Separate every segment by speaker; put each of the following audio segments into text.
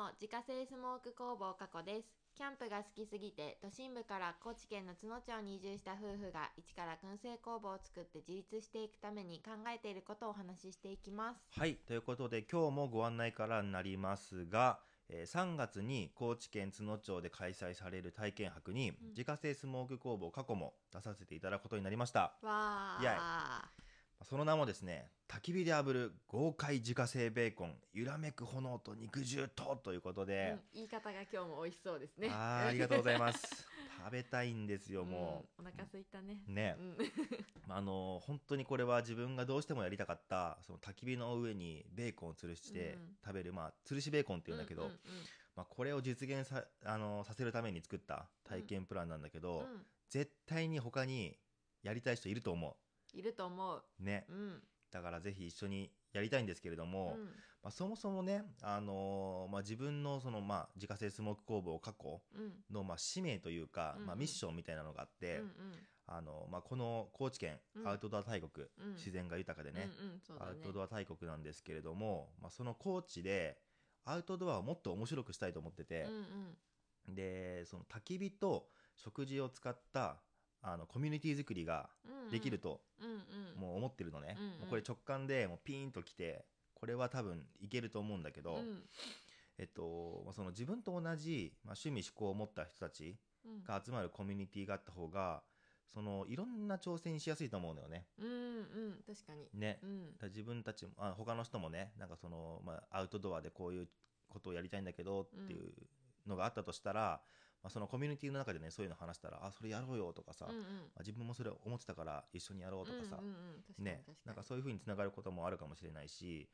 Speaker 1: も自家製スモーク工房加古です。キャンプが好きすぎて都心部から高知県の津野町に移住した夫婦が一から燻製工房を作って自立していくために考えていることをお話ししていきます。
Speaker 2: はい、ということで今日もご案内からになりますが、えー3月に高知県津野町で開催される体験博に、自家製スモーク工房過去も出させていただくことになりました。
Speaker 1: わ
Speaker 2: イエイ。
Speaker 1: あ
Speaker 2: その名もですね、焚き火で炙る豪快自家製ベーコン、揺らめく炎と肉汁とということで、
Speaker 1: うん言い方が今日も美味しそうですね。
Speaker 2: あーありがとうございます。食べたいんですよ、も
Speaker 1: う。んお腹空いたね。
Speaker 2: う。ね。
Speaker 1: う、ん。
Speaker 2: あの本当にこれは自分がどうしてもやりたかったその焚き火の上にベーコンを吊るして
Speaker 1: うん。
Speaker 2: 食べる、まあ吊るしベーコンっていうんだけど、
Speaker 1: うんうん
Speaker 2: まあ、これを実現さあのさせるために作った体験プランなんだけど、
Speaker 1: うん。うん。
Speaker 2: 絶対に他にやりたい人いると思
Speaker 1: いると思う。
Speaker 2: うね。
Speaker 1: うん。
Speaker 2: だからぜひ一緒にやりたいんですけれども、
Speaker 1: うん。
Speaker 2: まあ、そもそもね、あのまあ、自分のその、まあ、自家製スモーク工房過去
Speaker 1: うん。
Speaker 2: の、まあ、使命というか、
Speaker 1: うんうん。
Speaker 2: まあ、ミッションみたいなのがあって、
Speaker 1: うんうん。
Speaker 2: あのまあ、この高知県
Speaker 1: うん。
Speaker 2: アウトドア大国、
Speaker 1: うん。
Speaker 2: 自然が豊かでね、
Speaker 1: うんうん
Speaker 2: アウトドア大国なんですけれども、まあ、その高知でアウトドアをもっと面白くしたいと思ってて
Speaker 1: うん、うん。
Speaker 2: でその焚き火と食事を使ったあのコミュニティ作りができるともう思ってるのね、
Speaker 1: うんうん。
Speaker 2: もうこれ直感でもうピーンときてこれは多分いけると思うんだけど、
Speaker 1: うん。
Speaker 2: えっと、まあその自分と同じ、まあ、趣味思考を持った人たち
Speaker 1: うん。
Speaker 2: が集まるコミュニティがあった方がそのいろんな挑戦しやすいと思うのよね。
Speaker 1: うんうん。確かに。
Speaker 2: ね、
Speaker 1: うん。
Speaker 2: 自分たちもあ他の人もねなんかその、まあ、アウトドアでこういうことをやりたいんだけどっていうのがあったとしたら、まあ、そのコミュニティの中でねそういうの話したらあそれやろうよとかさ、ま
Speaker 1: うんうん。
Speaker 2: あ、自分もそれ思ってたから一緒にやろうとかさ、
Speaker 1: うんうんうん確かに
Speaker 2: ねなんかそういう風につながることもあるかもしれないし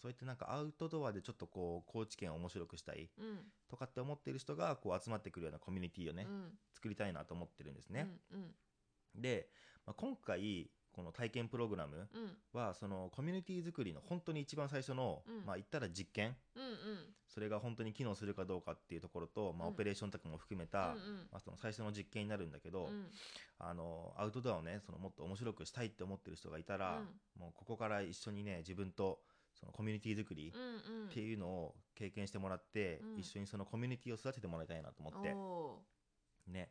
Speaker 2: そうやってなんかアウトドアでちょっとこう高知県を面白くしたい
Speaker 1: うん。
Speaker 2: とかって思ってる人がこう集まってくるようなコミュニティをね、
Speaker 1: うん。
Speaker 2: 作りたいなと思ってるんですね。
Speaker 1: うん。
Speaker 2: で、まあ、今回この体験プログラムはそのコミュニティ作りの本当に一番最初の、
Speaker 1: うん。
Speaker 2: まあ言ったら実験。それが本当に機能するかどうかっていうところと、まあ、
Speaker 1: うん
Speaker 2: オペレーションとかも含めた、まあ、その最初の実験になるんだけど、
Speaker 1: うん。
Speaker 2: あのアウトドアをねそのもっと面白くしたいって思ってる人がいたら、もうここから一緒にね自分とそのコミュニティ作りっていうのを経験してもらって、
Speaker 1: うん。
Speaker 2: 一緒にそのコミュニティを育ててもらいたいなと思って。
Speaker 1: お
Speaker 2: ね。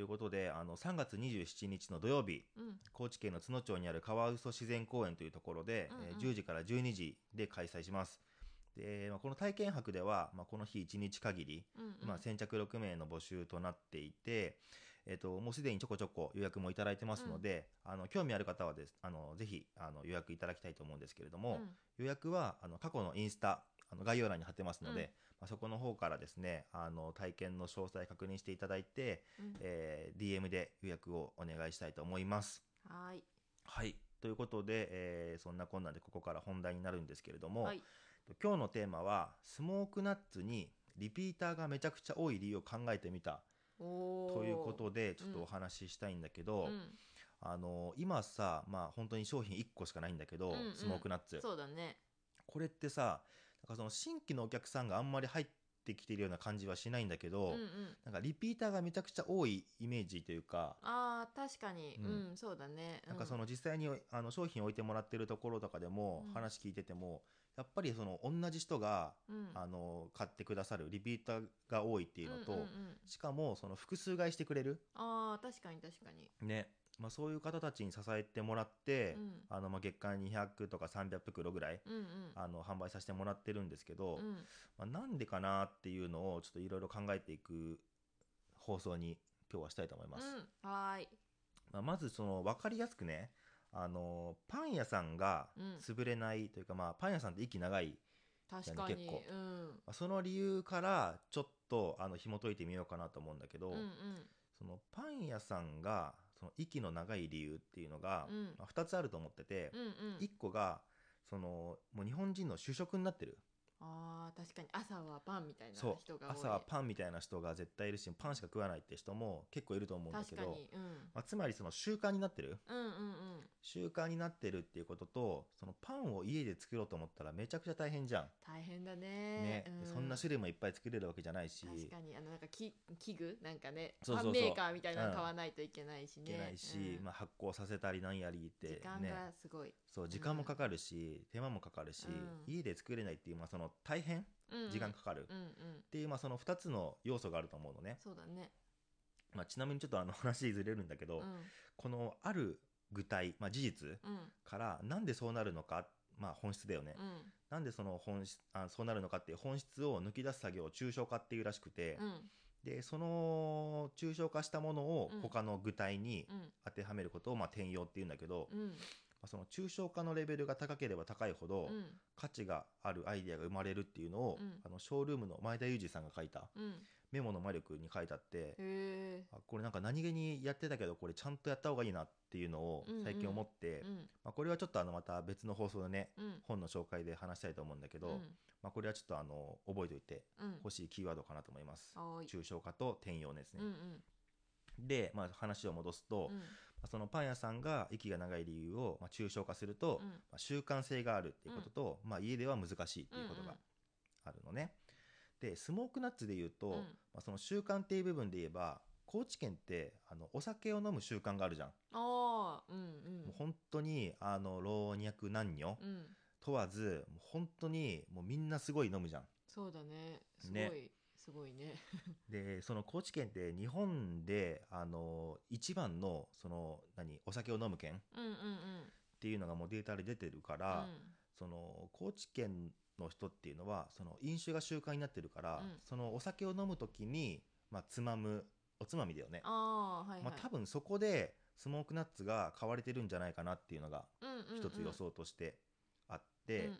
Speaker 2: ということであの3月27日の土曜日
Speaker 1: ーうん。
Speaker 2: 高知県の津野町にあるカワウソ自然公園というところで、
Speaker 1: うんうん。
Speaker 2: えー10時から12時で開催します。で、まあ、この体験博では、まあ、この日1日限り、
Speaker 1: うんうん。
Speaker 2: まあ、先着6名の募集となっていて、えっともうすでにちょこちょこ予約もいただいてますので、あの興味ある方はですあのぜひあの予約いただきたいと思うんですけれども、
Speaker 1: うん。
Speaker 2: 予約はあの過去のインスタあの概要欄に貼ってますので、まあ、そこの方からですねあの体験の詳細確認していただいて、
Speaker 1: うん。
Speaker 2: えー DM で予約をお願いしたいと思います。
Speaker 1: はーい。
Speaker 2: はい。ということで、えーそんなこんなでここから本題になるんですけれども、
Speaker 1: はい。
Speaker 2: 今日のテーマは、スモークナッツにリピーターがめちゃくちゃ多い理由を考えてみた。ということで、ちょっとお話ししたいんだけど、
Speaker 1: うん。
Speaker 2: あの今さ、まあ本当に商品1個しかないんだけど、
Speaker 1: うんうん。
Speaker 2: スモークナッツ。
Speaker 1: そうだね。
Speaker 2: これってさ、なんかその新規のお客さんがあんまり入ってきてるような感じはしないんだけど、
Speaker 1: うんうん。
Speaker 2: なんかリピーターがめちゃくちゃ多いイメージというか、
Speaker 1: あー確かに。
Speaker 2: う
Speaker 1: うんんそうだね。
Speaker 2: なんかその実際にあの商品置いてもらってるところとかでも
Speaker 1: うん。
Speaker 2: 話聞いてても、やっぱりその同じ人が、
Speaker 1: うん。
Speaker 2: あの買ってくださるリピーターが多いっていうのと、しかもその複数買いしてくれる。
Speaker 1: あー確かに確かに。
Speaker 2: ね、まあ、そういう方たちに支えてもらって、
Speaker 1: うん。
Speaker 2: あのまあ月間200とか300袋ぐらい
Speaker 1: うんうん。
Speaker 2: あの販売させてもらってるんですけど、
Speaker 1: うん。
Speaker 2: まあ、なんでかなっていうのをちょっといろいろ考えていく放送に今日はしたいと思います。
Speaker 1: うん。はーい。
Speaker 2: まあ、まずその分かりやすくねあのパン屋さんが
Speaker 1: うん。
Speaker 2: 潰れないというか、まあ、パン屋さんって息長い、
Speaker 1: 確かに。
Speaker 2: 結構。
Speaker 1: うん。
Speaker 2: まあその理由からちょっとあの紐解いてみようかなと思うんだけど、
Speaker 1: うんうん。
Speaker 2: そのパン屋さんがその息の長い理由っていうのが、
Speaker 1: うん。
Speaker 2: まあ、2つあると思ってて、
Speaker 1: うんうん。
Speaker 2: 1個がそのもう日本人の主食になってる
Speaker 1: あー確かに。朝はパンみたいな
Speaker 2: そう。
Speaker 1: 人が多い。
Speaker 2: 朝はパンみたいな人が絶対いるしパンしか食わないって人も結構いると思うんだけど、
Speaker 1: 確かに。うん。
Speaker 2: まあ、つまりその習慣になってる？
Speaker 1: うんうんうん。
Speaker 2: 習慣になってるっていうこととそのパンを家で作ろうと思ったらめちゃくちゃ大変じゃん。
Speaker 1: 大変だね。
Speaker 2: ね。
Speaker 1: う
Speaker 2: でそんな種類もいっぱい作れるわけじゃないし。
Speaker 1: 確かに。あのなんかき器具？なんかね
Speaker 2: そうそうそう。
Speaker 1: パンメーカーみたいなの買わないといけないしね。
Speaker 2: いけないし、
Speaker 1: うん。
Speaker 2: まあ、発酵させたりなんやりって
Speaker 1: 時間
Speaker 2: ね
Speaker 1: がすごい、
Speaker 2: そう時間もかかるし、手間もかかるし、
Speaker 1: うん。
Speaker 2: 家で作れないっていう、まあ、その大変
Speaker 1: うんうん。
Speaker 2: 時間かかる、っ
Speaker 1: うんうん。
Speaker 2: ていう、まあ、その2つの要素があると思うのね、
Speaker 1: そうだね。
Speaker 2: まあ、ちなみにちょっとあの話ずれるんだけど、
Speaker 1: うん。
Speaker 2: このある具体、まあ、事実
Speaker 1: うん。
Speaker 2: からなんでそうなるのか、まあ、本質だよね、
Speaker 1: うん。
Speaker 2: なんでその本質あそうなるのかっていう本質を抜き出す作業を抽象化っていうらしくて、
Speaker 1: うん。
Speaker 2: でその抽象化したものを
Speaker 1: うん。
Speaker 2: 他の具体に
Speaker 1: うん。
Speaker 2: 当てはめることをまあ転用っていうんだけど、
Speaker 1: うん
Speaker 2: まあその抽象化のレベルが高ければ高いほど、
Speaker 1: うん。
Speaker 2: 価値があるアイデアが生まれるっていうのを、
Speaker 1: うん。
Speaker 2: あのショールームの前田裕二さんが書いた
Speaker 1: うん。
Speaker 2: メモの魔力に書いてあってあこれなんか何気にやってたけどこれちゃんとやった方がいいなっていうのを
Speaker 1: うんうん。
Speaker 2: 最近思って、
Speaker 1: うん。
Speaker 2: まあ、これはちょっとあのまた別の放送でね
Speaker 1: うん。
Speaker 2: 本の紹介で話したいと思うんだけど、
Speaker 1: うん。
Speaker 2: まあ、これはちょっとあの覚えておいて
Speaker 1: うん。
Speaker 2: 欲しいキーワードかなと思います。抽象化と転用ですね。
Speaker 1: うんうん。
Speaker 2: で、まあ、話を戻すと、
Speaker 1: うん。
Speaker 2: まあそのパン屋さんが息が長い理由を、まあ、抽象化すると、
Speaker 1: うん。
Speaker 2: まあ、習慣性があるっていうことと、まあ、家では難しいっていうことが
Speaker 1: うんうん。
Speaker 2: あるのね。でスモークナッツで言うと、
Speaker 1: うん。
Speaker 2: まあ、その習慣っていう部分で言えば高知県ってあのお酒を飲む習慣があるじゃん。
Speaker 1: ああうんうん。
Speaker 2: もう本当にあの老若男女
Speaker 1: うん。
Speaker 2: 問わずもう本当にもうみんなすごい飲むじゃん。
Speaker 1: そうだね。すごい、
Speaker 2: ね
Speaker 1: すごいね。
Speaker 2: でその高知県って日本であの一番のその何お酒を飲む県
Speaker 1: うんうんうん。
Speaker 2: っていうのがもうデータで出てるから、その高知県の人っていうのはその飲酒が習慣になってるから、
Speaker 1: うん。
Speaker 2: そのお酒を飲む時に、まあ、つまむおつまみだよね、
Speaker 1: ああはいはい、
Speaker 2: まあ、多分そこでスモークナッツが買われてるんじゃないかなっていうのが
Speaker 1: うんうんうん。
Speaker 2: 一つ予想としてあって、
Speaker 1: うんうん、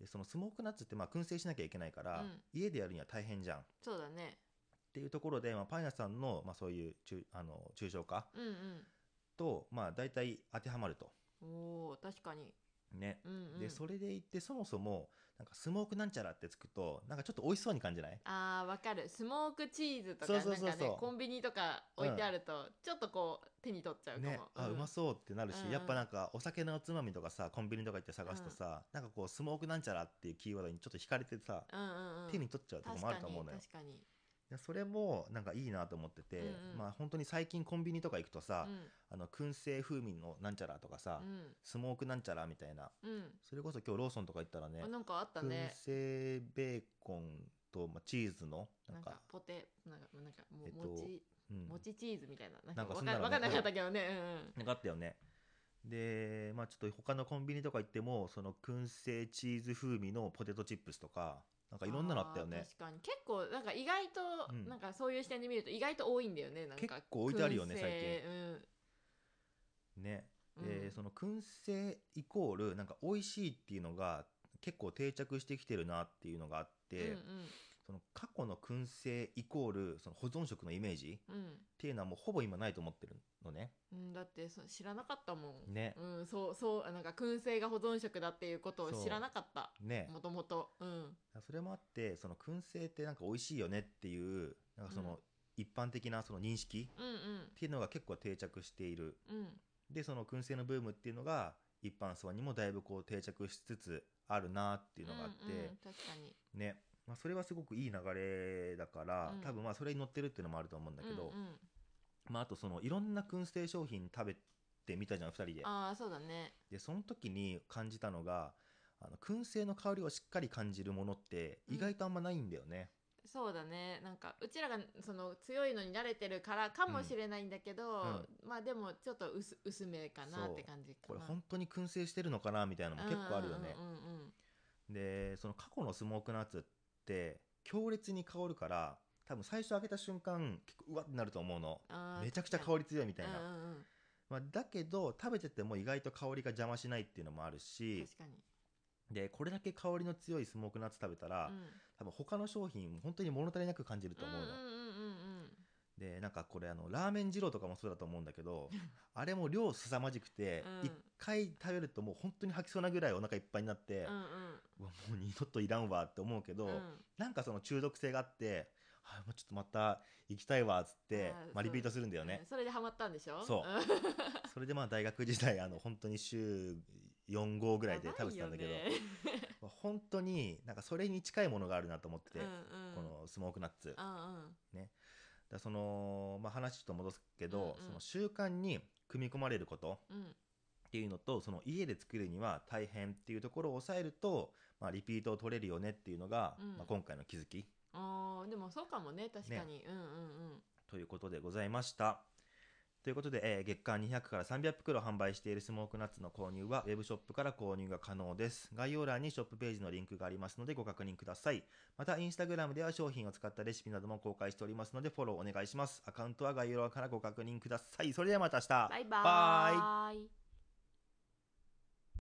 Speaker 2: でそのスモークナッツってまあ燻製しなきゃいけないから、
Speaker 1: うん。
Speaker 2: 家でやるには大変じゃん。っ
Speaker 1: そうだね。
Speaker 2: ていうところで、まあ、パン屋さんの、まあ、そういう中あの抽象化
Speaker 1: うん
Speaker 2: と、まあ、大体当てはまると。
Speaker 1: お確かに
Speaker 2: ね、
Speaker 1: うんうん。
Speaker 2: でそれで言ってそもそもなんかスモークなんちゃらってつくとなんかちょっと美味しそうに感じない？
Speaker 1: あーわかる。スモークチーズとかなんかねコンビニとか置いてあると、ちょっとこう手に取っちゃうかも、
Speaker 2: ね、あ
Speaker 1: ん。
Speaker 2: うまそうってなるし、
Speaker 1: うんうん。
Speaker 2: やっぱなんかお酒のおつまみとかさコンビニとか行って探すとさ、なんかこうスモークなんちゃらっていうキーワードにちょっと惹かれてさ、
Speaker 1: うんうんうん。
Speaker 2: 手に取っちゃうとこもあると思うのよ。
Speaker 1: 確かに
Speaker 2: でそれもなんかいいなと思ってて、
Speaker 1: うんうん。
Speaker 2: まあ本当に最近コンビニとか行くとさ、
Speaker 1: 確
Speaker 2: あの燻製風味のなんちゃらとかさ、
Speaker 1: かに
Speaker 2: スモークなんちゃらみたいな。
Speaker 1: うん。うん
Speaker 2: それこそ今日ローソンとか行ったらね
Speaker 1: あなんかあった
Speaker 2: 燻
Speaker 1: ね
Speaker 2: 製ベーコンと、まあ、チーズのな
Speaker 1: なんん
Speaker 2: か
Speaker 1: かポテなんかなんかも
Speaker 2: えっと
Speaker 1: 餅
Speaker 2: うん。
Speaker 1: 餅チーズみたいな
Speaker 2: なんか
Speaker 1: わ
Speaker 2: そんなのね
Speaker 1: かわかんなかったけどね。うん。
Speaker 2: なんかあったよね。でまあちょっと他のコンビニとか行ってもその燻製チーズ風味のポテトチップスとかなんかいろんなのあったよね。
Speaker 1: ー確かに。結構なんか意外と、
Speaker 2: うん。
Speaker 1: なんかそういう視点で見ると意外と多いんだよね。なんか
Speaker 2: 結構置いてあるよね最ね。で、
Speaker 1: うん。
Speaker 2: その燻製イコールなんか美味しいっていうのが結構定着してきてるなっていうのがあって、
Speaker 1: うん
Speaker 2: その過去の燻製イコールその保存食のイメージ
Speaker 1: うんうん
Speaker 2: っていうのはもうほぼ今ないと思ってるのね。
Speaker 1: うん、だってそ知らなかったもん、
Speaker 2: ね。
Speaker 1: うん、そうそうあなんか燻製が保存食だっていうことを知らなかった。
Speaker 2: ね。
Speaker 1: もともとうん。
Speaker 2: それもあってその燻製ってなんか美味しいよねっていうなんかそ
Speaker 1: うん。
Speaker 2: の一般的なその認識
Speaker 1: うん
Speaker 2: っていうのが結構定着している。
Speaker 1: うん。うん
Speaker 2: でその燻製のブームっていうのが一般層にもだいぶこう定着しつつあるなっていうのがあって、
Speaker 1: うんうん、確かに。
Speaker 2: ね、まあ、それはすごくいい流れだから、
Speaker 1: うん。
Speaker 2: 多分まあそれに乗ってるっていうのもあると思うんだけど、
Speaker 1: うんうん、
Speaker 2: まあ、あとそのいろんな燻製商品食べてみたじゃん2人で。
Speaker 1: ああそうだね。
Speaker 2: でその時に感じたのがあの燻製の香りをしっかり感じるものって意外とあんまないんだよね、
Speaker 1: そうだね。なんかうちらがその強いのに慣れてるからかもしれないんだけど、まあでもちょっと薄薄めかなって感じ
Speaker 2: これ本当に燻製してるのかなみたいなのも結構あるよね、
Speaker 1: うんうんうん
Speaker 2: でその過去のスモークナッツって強烈に香るから多分最初開けた瞬間結構うわってなると思うの。めちゃくちゃ香り強いみたいな、
Speaker 1: うんうんうん
Speaker 2: まあ、だけど食べてても意外と香りが邪魔しないっていうのもあるし
Speaker 1: 確かに、
Speaker 2: でこれだけ香りの強いスモークナッツ食べたら、
Speaker 1: うん。
Speaker 2: 多分他の商品本当に物足りなく感じると思うの、
Speaker 1: うんうんうんうん。
Speaker 2: でなんかこれあのラーメン二郎とかもそうだと思うんだけどあれも量凄まじくて
Speaker 1: うん。
Speaker 2: 一、回食べるともう本当に吐きそうなぐらいお腹いっぱいになって、
Speaker 1: うんうん。
Speaker 2: もう二度といらんわって思うけど、
Speaker 1: うん。
Speaker 2: なんかその中毒性があって、はい、もうちょっとまた行きたいわっつってまあ、リピートするんだよね。
Speaker 1: うん、それでハマったんでしょ？
Speaker 2: そう。ん。それでまあ大学時代あの本当に週4号ぐらいで食べてたんだけど、
Speaker 1: ね
Speaker 2: まあ本当になんかそれに近いものがあるなと思ってて、
Speaker 1: うんうん。
Speaker 2: このスモークナッツ、
Speaker 1: うんうん。
Speaker 2: らその、まあ、話ちょっと戻すけど、
Speaker 1: うんうん。
Speaker 2: その習慣に組み込まれること
Speaker 1: うん。
Speaker 2: っていうのとその家で作るには大変っていうところを抑えると、まあ、リピートを取れるよねっていうのが、
Speaker 1: うん。
Speaker 2: まあ、今回の気づき
Speaker 1: あーでもそうかもね確かに、うんうんうん
Speaker 2: ということでございました。ということで、えー月間200から300袋販売しているスモークナッツの購入はウェブショップから購入が可能です。概要欄にショップページのリンクがありますのでご確認ください。また、インスタグラムでは商品を使ったレシピなども公開しておりますのでフォローお願いします。アカウントは概要欄からご確認ください。それではまた明日。
Speaker 1: バイバーイ